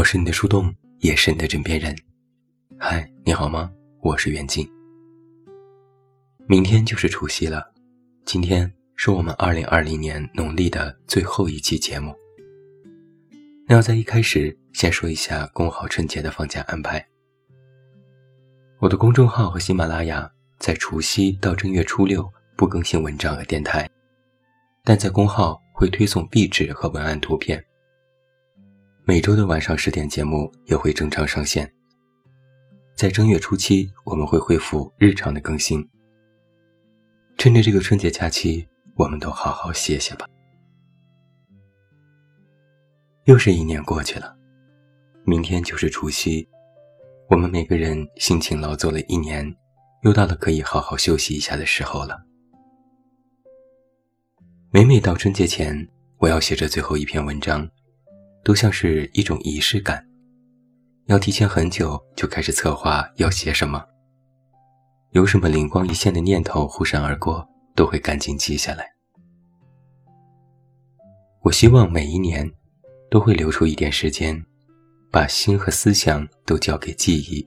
我是你的树洞，也是你的枕边人。嗨，你好吗？我是袁静。明天就是除夕了，今天是我们二零二零年农历的最后一期节目。那要在一开始先说一下公号春节的放假安排。我的公众号和喜马拉雅在除夕到正月初六不更新文章和电台，但在公号会推送壁纸和文案图片。每周的晚上十点节目也会正常上线。在正月初七，我们会恢复日常的更新。趁着这个春节假期，我们都好好歇歇吧。又是一年过去了，明天就是除夕，我们每个人辛勤劳作了一年，又到了可以好好休息一下的时候了。每每到春节前，我要写着最后一篇文章。都像是一种仪式感，要提前很久就开始策划要写什么，有什么灵光一现的念头忽闪而过，都会赶紧记下来。我希望每一年都会留出一点时间，把心和思想都交给记忆，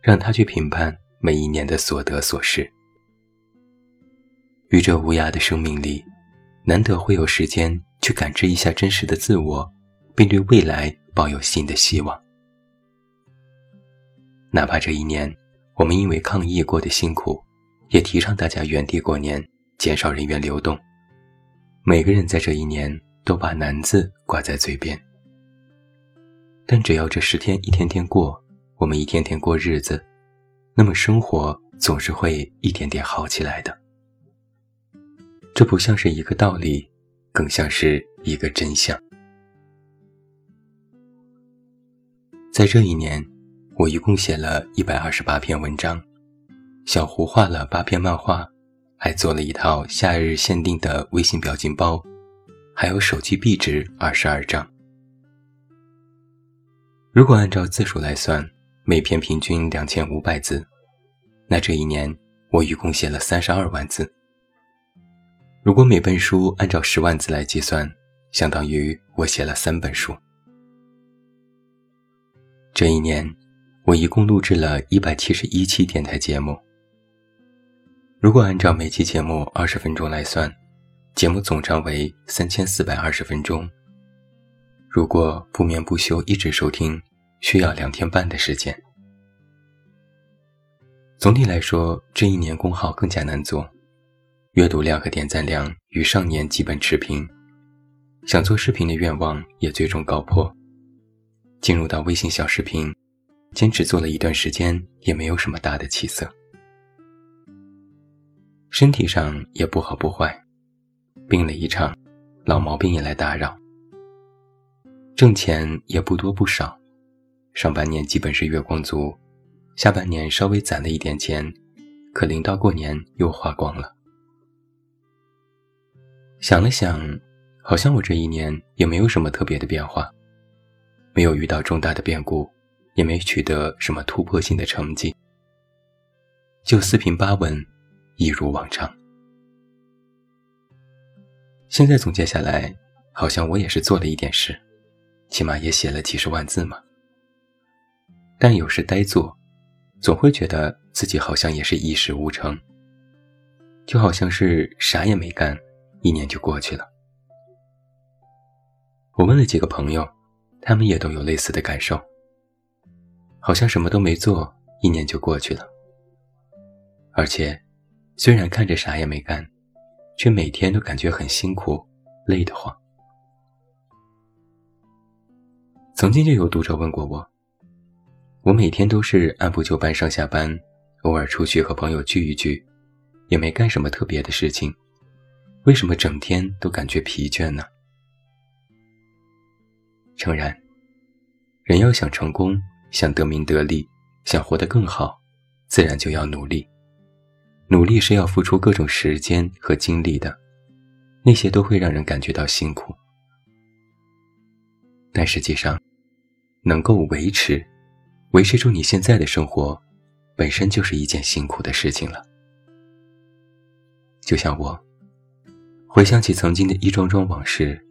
让它去评判每一年的所得所失。于这无涯的生命里，难得会有时间去感知一下真实的自我。并对未来抱有新的希望。哪怕这一年我们因为抗疫过得辛苦，也提倡大家原地过年，减少人员流动。每个人在这一年都把“难”字挂在嘴边。但只要这十天一天天过，我们一天天过日子，那么生活总是会一点点好起来的。这不像是一个道理，更像是一个真相。在这一年，我一共写了一百二十八篇文章，小胡画了八篇漫画，还做了一套夏日限定的微信表情包，还有手机壁纸二十二张。如果按照字数来算，每篇平均两千五百字，那这一年我一共写了三十二万字。如果每本书按照十万字来计算，相当于我写了三本书。这一年，我一共录制了一百七十一期电台节目。如果按照每期节目二十分钟来算，节目总长为三千四百二十分钟。如果不眠不休一直收听，需要两天半的时间。总体来说，这一年工号更加难做，阅读量和点赞量与上年基本持平，想做视频的愿望也最终告破。进入到微信小视频，坚持做了一段时间，也没有什么大的起色。身体上也不好不坏，病了一场，老毛病也来打扰。挣钱也不多不少，上半年基本是月光族，下半年稍微攒了一点钱，可临到过年又花光了。想了想，好像我这一年也没有什么特别的变化。没有遇到重大的变故，也没取得什么突破性的成绩，就四平八稳，一如往常。现在总结下来，好像我也是做了一点事，起码也写了几十万字嘛。但有时呆坐，总会觉得自己好像也是一事无成，就好像是啥也没干，一年就过去了。我问了几个朋友。他们也都有类似的感受，好像什么都没做，一年就过去了。而且，虽然看着啥也没干，却每天都感觉很辛苦，累得慌。曾经就有读者问过我，我每天都是按部就班上下班，偶尔出去和朋友聚一聚，也没干什么特别的事情，为什么整天都感觉疲倦呢？诚然，人要想成功，想得名得利，想活得更好，自然就要努力。努力是要付出各种时间和精力的，那些都会让人感觉到辛苦。但实际上，能够维持、维持住你现在的生活，本身就是一件辛苦的事情了。就像我，回想起曾经的一桩桩往事，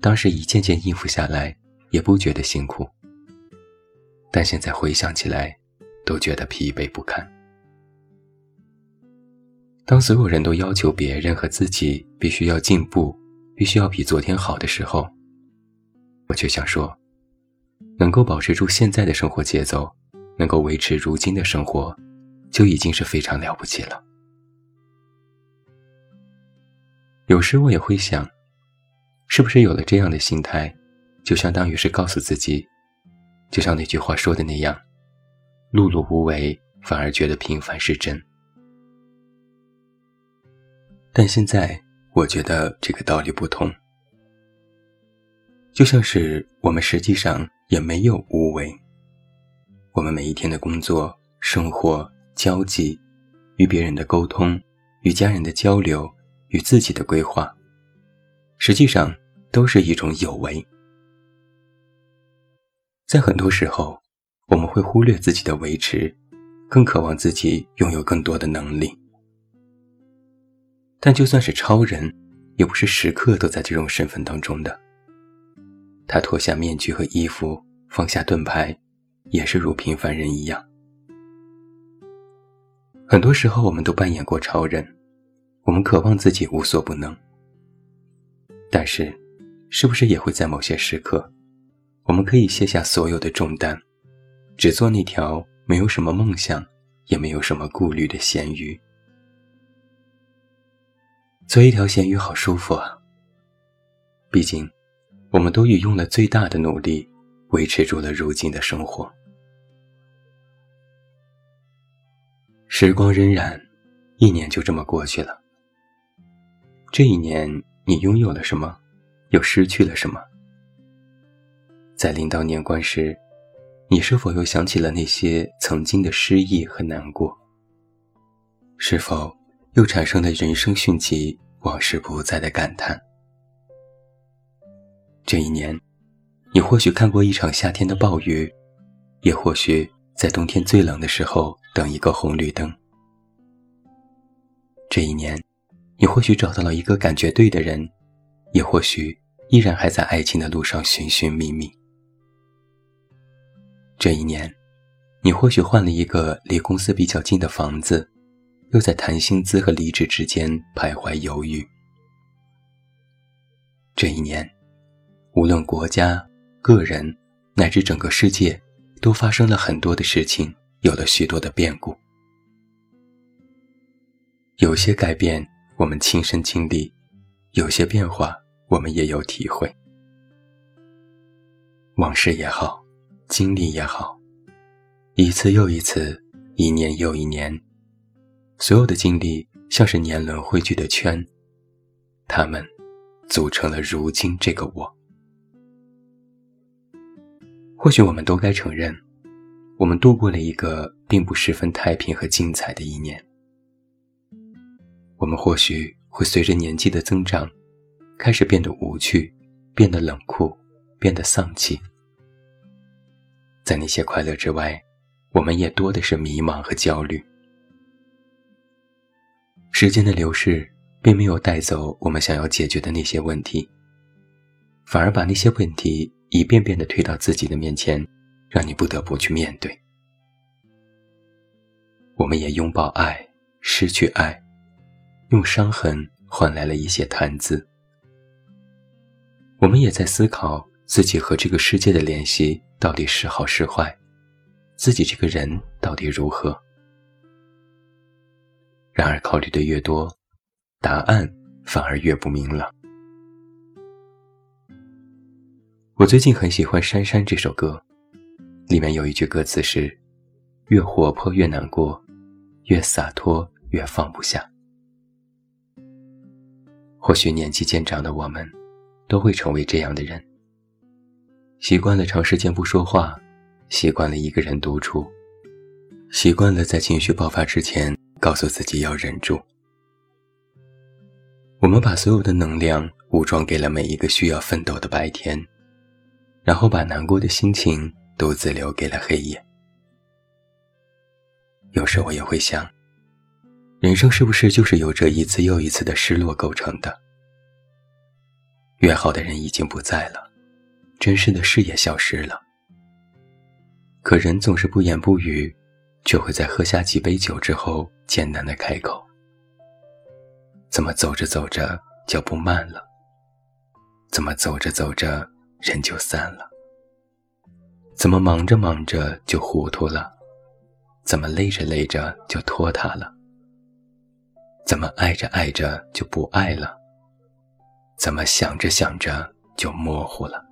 当时一件件应付下来。也不觉得辛苦，但现在回想起来，都觉得疲惫不堪。当所有人都要求别人和自己必须要进步，必须要比昨天好的时候，我却想说，能够保持住现在的生活节奏，能够维持如今的生活，就已经是非常了不起了。有时我也会想，是不是有了这样的心态，就相当于是告诉自己，就像那句话说的那样，碌碌无为，反而觉得平凡是真。但现在我觉得这个道理不同，就像是我们实际上也没有无为，我们每一天的工作、生活、交际，与别人的沟通，与家人的交流。与自己的规划，实际上都是一种有为。在很多时候，我们会忽略自己的维持，更渴望自己拥有更多的能力。但就算是超人，也不是时刻都在这种身份当中的。他脱下面具和衣服，放下盾牌，也是如平凡人一样。很多时候，我们都扮演过超人。我们渴望自己无所不能，但是，是不是也会在某些时刻，我们可以卸下所有的重担，只做那条没有什么梦想，也没有什么顾虑的咸鱼？做一条咸鱼好舒服啊！毕竟，我们都已用了最大的努力，维持住了如今的生活。时光荏苒，一年就这么过去了。这一年，你拥有了什么，又失去了什么？在临到年关时，你是否又想起了那些曾经的失意和难过？是否又产生了人生迅疾、往事不再的感叹？这一年，你或许看过一场夏天的暴雨，也或许在冬天最冷的时候等一个红绿灯。这一年。你或许找到了一个感觉对的人，也或许依然还在爱情的路上寻寻觅觅。这一年，你或许换了一个离公司比较近的房子，又在谈薪资和离职之间徘徊犹豫。这一年，无论国家、个人乃至整个世界，都发生了很多的事情，有了许多的变故。有些改变。我们亲身经历，有些变化，我们也有体会。往事也好，经历也好，一次又一次，一年又一年，所有的经历像是年轮汇聚的圈，它们组成了如今这个我。或许我们都该承认，我们度过了一个并不十分太平和精彩的一年。我们或许会随着年纪的增长，开始变得无趣，变得冷酷，变得丧气。在那些快乐之外，我们也多的是迷茫和焦虑。时间的流逝并没有带走我们想要解决的那些问题，反而把那些问题一遍遍地推到自己的面前，让你不得不去面对。我们也拥抱爱，失去爱。用伤痕换来了一些谈资。我们也在思考自己和这个世界的联系到底是好是坏，自己这个人到底如何。然而，考虑的越多，答案反而越不明朗。我最近很喜欢《珊珊》这首歌，里面有一句歌词是：“越活泼越难过，越洒脱越放不下。”或许年纪渐长的我们，都会成为这样的人。习惯了长时间不说话，习惯了一个人独处，习惯了在情绪爆发之前告诉自己要忍住。我们把所有的能量武装给了每一个需要奋斗的白天，然后把难过的心情独自留给了黑夜。有时我也会想。人生是不是就是由这一次又一次的失落构成的？约好的人已经不在了，真实的事也消失了。可人总是不言不语，却会在喝下几杯酒之后艰难的开口。怎么走着走着脚步慢了？怎么走着走着人就散了？怎么忙着忙着就糊涂了？怎么累着累着就拖沓了？怎么爱着爱着就不爱了？怎么想着想着就模糊了？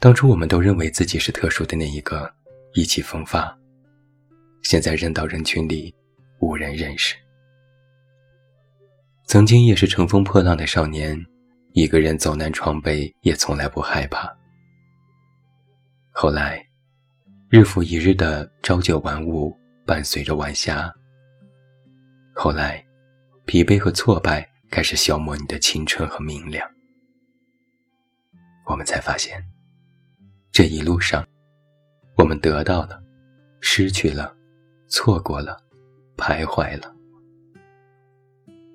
当初我们都认为自己是特殊的那一个，意气风发。现在扔到人群里，无人认识。曾经也是乘风破浪的少年，一个人走南闯北也从来不害怕。后来，日复一日的朝九晚五伴随着晚霞。后来，疲惫和挫败开始消磨你的青春和明亮。我们才发现。这一路上，我们得到了，失去了，错过了，徘徊了。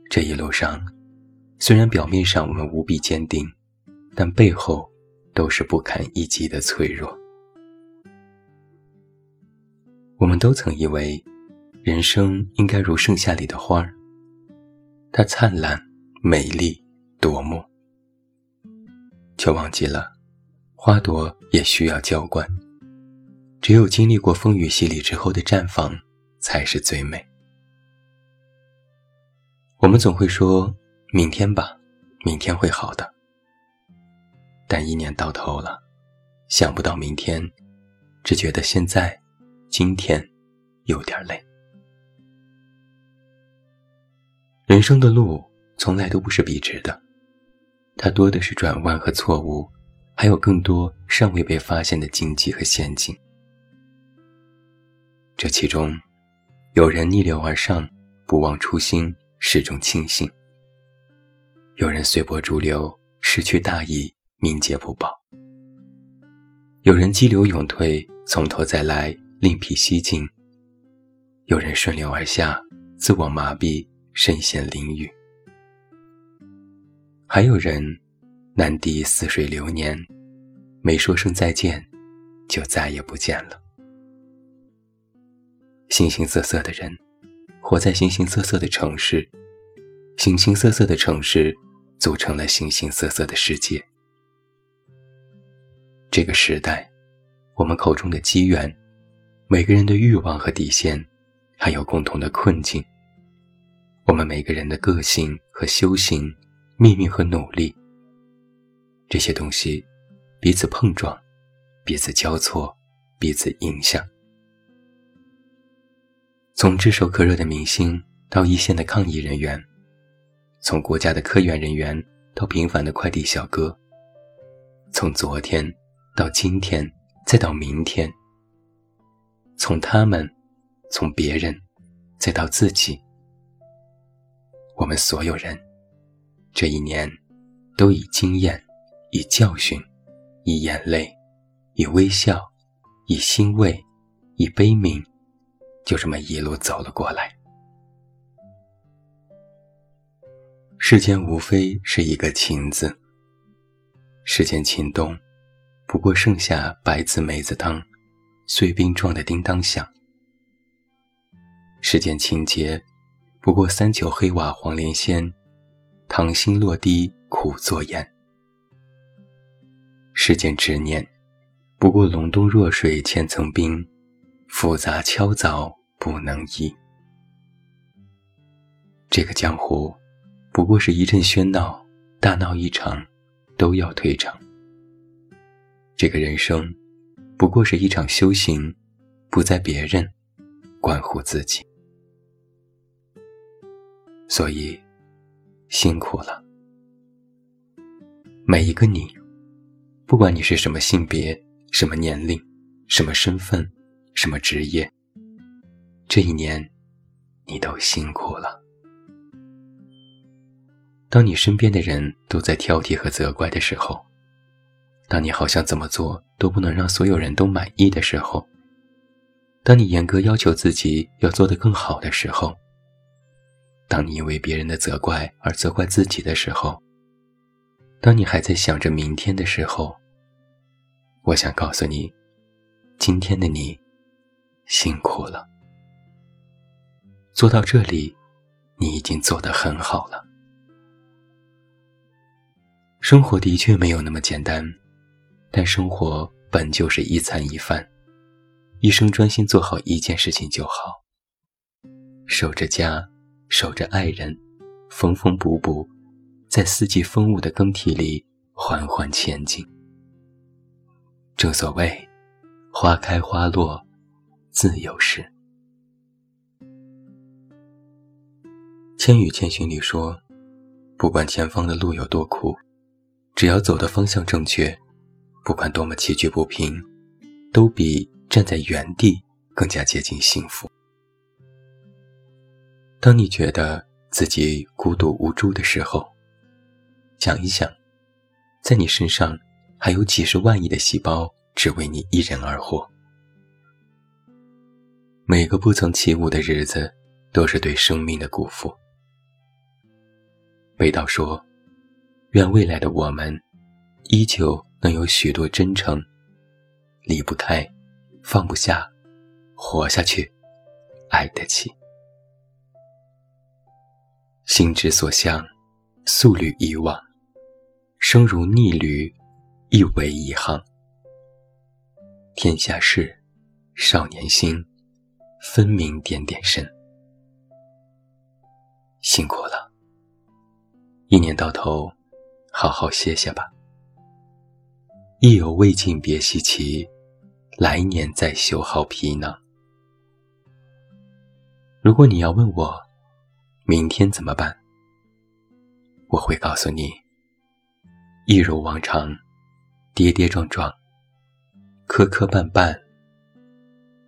这一路上，虽然表面上我们无比坚定，但背后都是不堪一击的脆弱。我们都曾以为，人生应该如盛夏里的花儿，它灿烂、美丽、夺目，却忘记了。花朵也需要浇灌，只有经历过风雨洗礼之后的绽放，才是最美。我们总会说明天吧，明天会好的。但一年到头了，想不到明天，只觉得现在，今天，有点累。人生的路从来都不是笔直的，它多的是转弯和错误。还有更多尚未被发现的荆棘和陷阱。这其中，有人逆流而上，不忘初心，始终清醒；有人随波逐流，失去大义，名节不保；有人激流勇退，从头再来，另辟蹊径；有人顺流而下，自我麻痹，身陷囹圄；还有人。难敌似水流年，没说声再见，就再也不见了。形形色色的人，活在形形色色的城市，形形色色的城市组成了形形色色的世界。这个时代，我们口中的机缘，每个人的欲望和底线，还有共同的困境。我们每个人的个性和修行，命运和努力。这些东西彼此碰撞，彼此交错，彼此影响。从炙手可热的明星到一线的抗疫人员，从国家的科研人员到平凡的快递小哥，从昨天到今天再到明天，从他们，从别人，再到自己，我们所有人，这一年都以经验。以教训，以眼泪，以微笑，以欣慰，以悲悯，就这么一路走了过来。世间无非是一个“情”字，世间情动，不过剩下白子梅子汤，碎冰撞的叮当响。世间情结，不过三九黑瓦黄连仙，糖心落滴苦作盐。世间执念，不过隆冬弱水千层冰，复杂敲凿不能移。这个江湖，不过是一阵喧闹，大闹一场，都要退场。这个人生，不过是一场修行，不在别人，关乎自己。所以，辛苦了，每一个你。不管你是什么性别、什么年龄、什么身份、什么职业，这一年，你都辛苦了。当你身边的人都在挑剔和责怪的时候，当你好像怎么做都不能让所有人都满意的时候，当你严格要求自己要做得更好的时候，当你因为别人的责怪而责怪自己的时候。当你还在想着明天的时候，我想告诉你，今天的你辛苦了。做到这里，你已经做得很好了。生活的确没有那么简单，但生活本就是一餐一饭，一生专心做好一件事情就好。守着家，守着爱人，缝缝补补，在四季风物的更替里缓缓前进。正所谓，花开花落，自有时。《千与千寻》里说：“不管前方的路有多苦。”只要走的方向正确，不管多么崎岖不平，都比站在原地更加接近幸福。当你觉得自己孤独无助的时候，想一想，在你身上还有几十万亿的细胞只为你一人而活。每个不曾起舞的日子，都是对生命的辜负。北岛说。愿未来的我们，依旧能有许多真诚，离不开，放不下，活下去，爱得起。心之所向，速履以往，生如逆旅，一为一行。天下事，少年心，分明点点身。辛苦了，一年到头。好好歇歇吧。意犹未尽，别稀奇，来年再修好皮囊。如果你要问我，明天怎么办？我会告诉你，一如往常，跌跌撞撞，磕磕绊绊，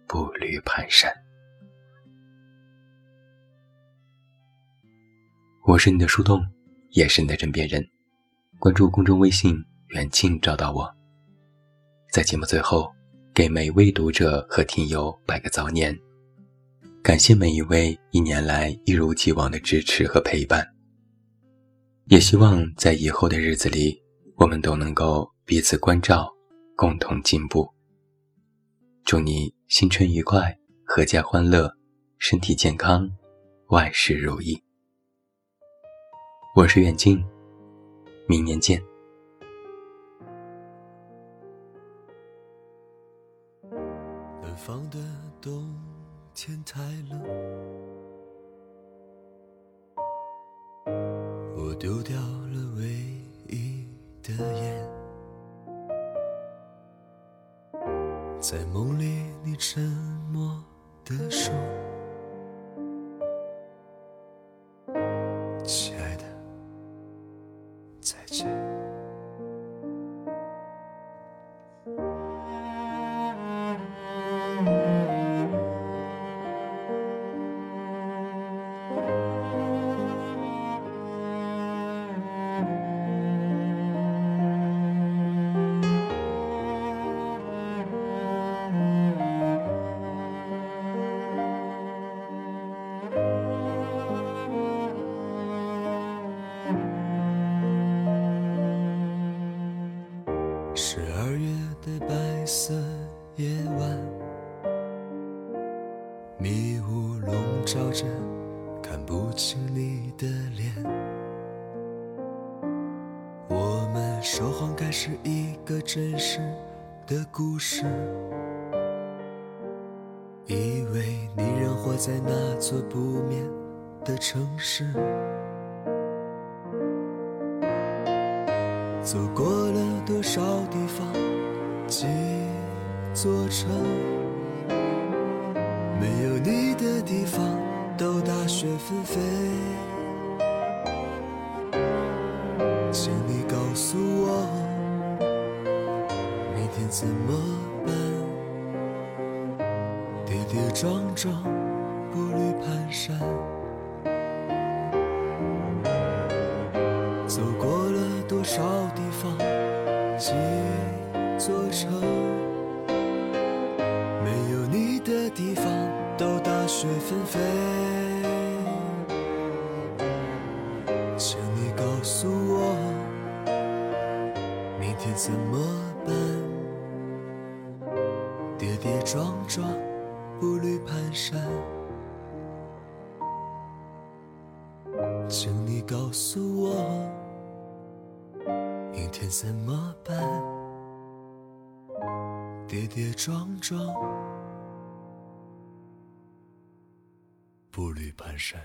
步履蹒跚。我是你的树洞，也是你的枕边人。关注公众微信“远近”，找到我。在节目最后，给每位读者和听友拜个早年，感谢每一位一年来一如既往的支持和陪伴。也希望在以后的日子里，我们都能够彼此关照，共同进步。祝你新春愉快，阖家欢乐，身体健康，万事如意。我是远近。明年见。南方的冬天太冷，我丢掉了唯一的烟，在梦里你沉默的说。城市。走过了多少地方，几座城，没有你的地方。都大雪纷飞，飞，请你告诉我，明天怎么办？跌跌撞撞，步履蹒跚。请你告诉我，明天怎么办？跌跌撞撞，步履蹒跚。